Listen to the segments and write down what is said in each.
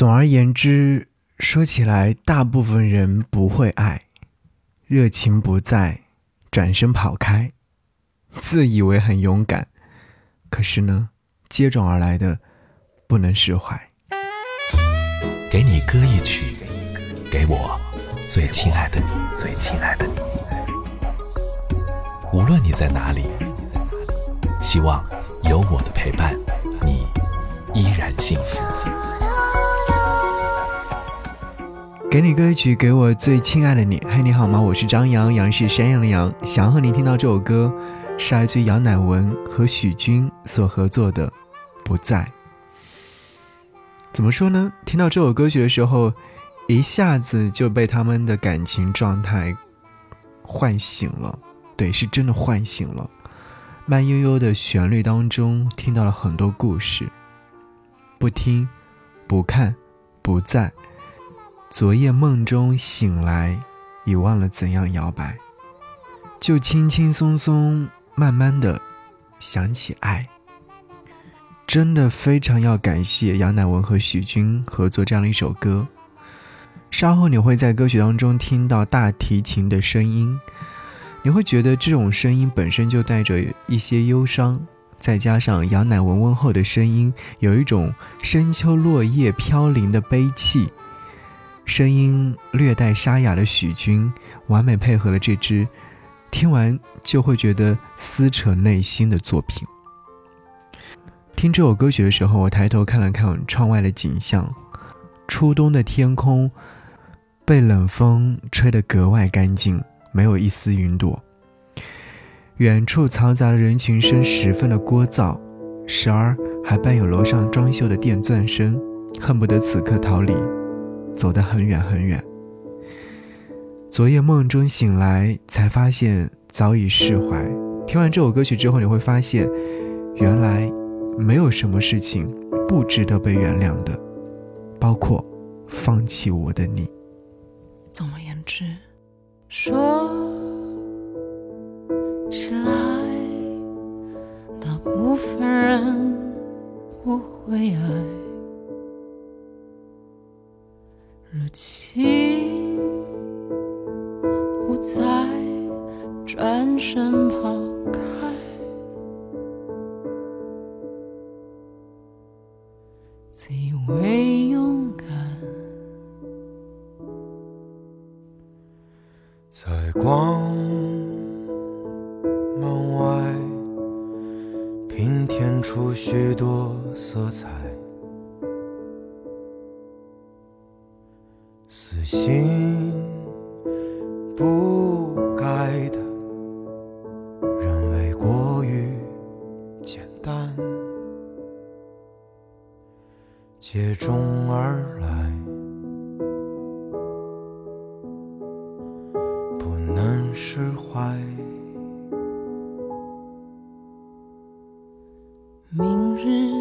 总而言之，说起来，大部分人不会爱，热情不在，转身跑开，自以为很勇敢，可是呢，接踵而来的不能释怀。给你歌一曲，给我最亲爱的你，最亲爱的你。无论你在哪里，希望有我的陪伴，你依然幸福。给你歌曲，给我最亲爱的你。嘿，你好吗？我是张扬，杨是山羊的羊。想要和你听到这首歌，是来自杨乃文和许君所合作的《不在》。怎么说呢？听到这首歌曲的时候，一下子就被他们的感情状态唤醒了。对，是真的唤醒了。慢悠悠的旋律当中，听到了很多故事。不听，不看，不在。昨夜梦中醒来，已忘了怎样摇摆，就轻轻松松、慢慢的想起爱。真的非常要感谢杨乃文和许君合作这样的一首歌。稍后你会在歌曲当中听到大提琴的声音，你会觉得这种声音本身就带着一些忧伤，再加上杨乃文温厚的声音，有一种深秋落叶飘零的悲戚。声音略带沙哑的许君，完美配合了这支听完就会觉得撕扯内心的作品。听这首歌曲的时候，我抬头看了看窗外的景象，初冬的天空被冷风吹得格外干净，没有一丝云朵。远处嘈杂的人群声十分的聒噪，时而还伴有楼上装修的电钻声，恨不得此刻逃离。走得很远很远。昨夜梦中醒来，才发现早已释怀。听完这首歌曲之后，你会发现，原来没有什么事情不值得被原谅的，包括放弃我的你。总而言之，说起来，大部分人不会爱。热情不再转身跑开，自以为勇敢，在光门外平添出许多色彩。心不改的，认为过于简单，接踵而来，不能释怀。明日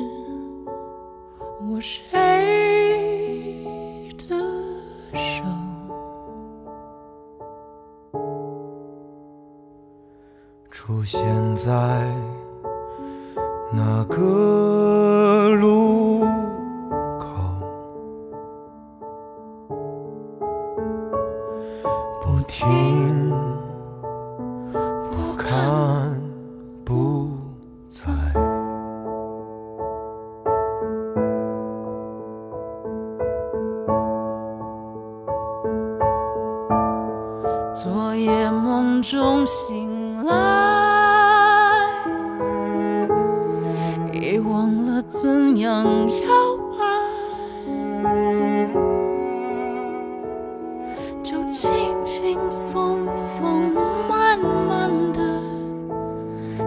我谁？在哪个路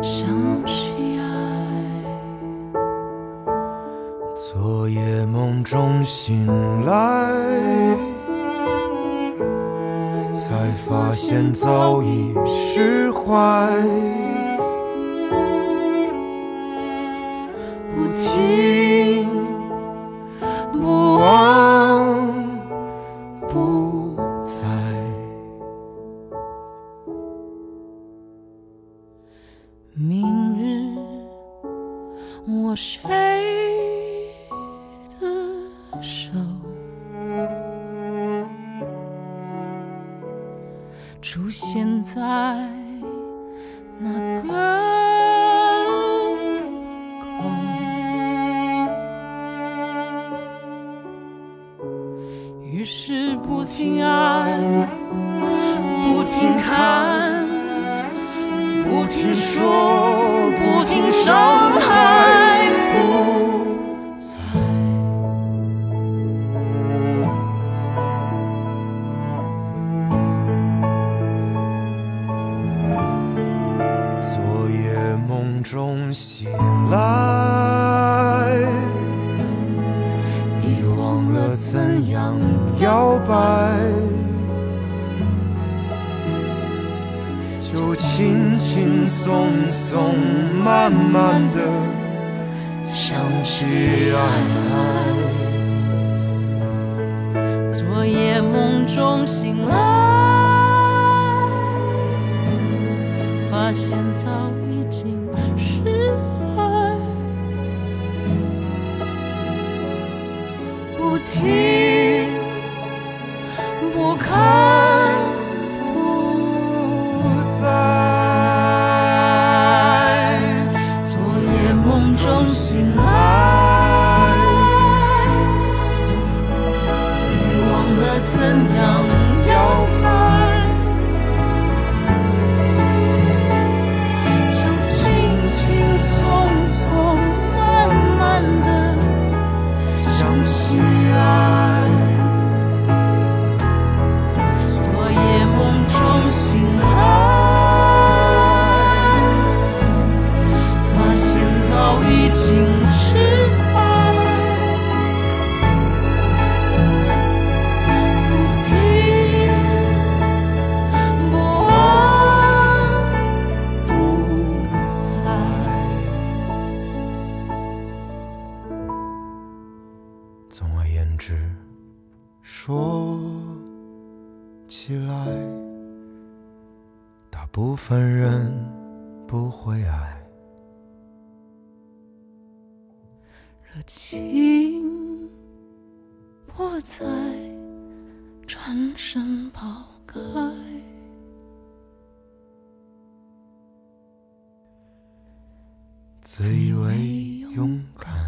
想起爱。昨夜梦中醒来，才发现早已释怀。不听，明日握谁的手？出现在那个。于是不停爱，不停看。听说，不停伤害，不在。昨夜梦中醒来，遗忘了怎样摇摆，就轻轻松松，慢慢的想起爱。昨夜梦中醒来，发现早已经是爱，不听不看起来，大部分人不会爱。热情迫在转身抛开，自以为勇敢，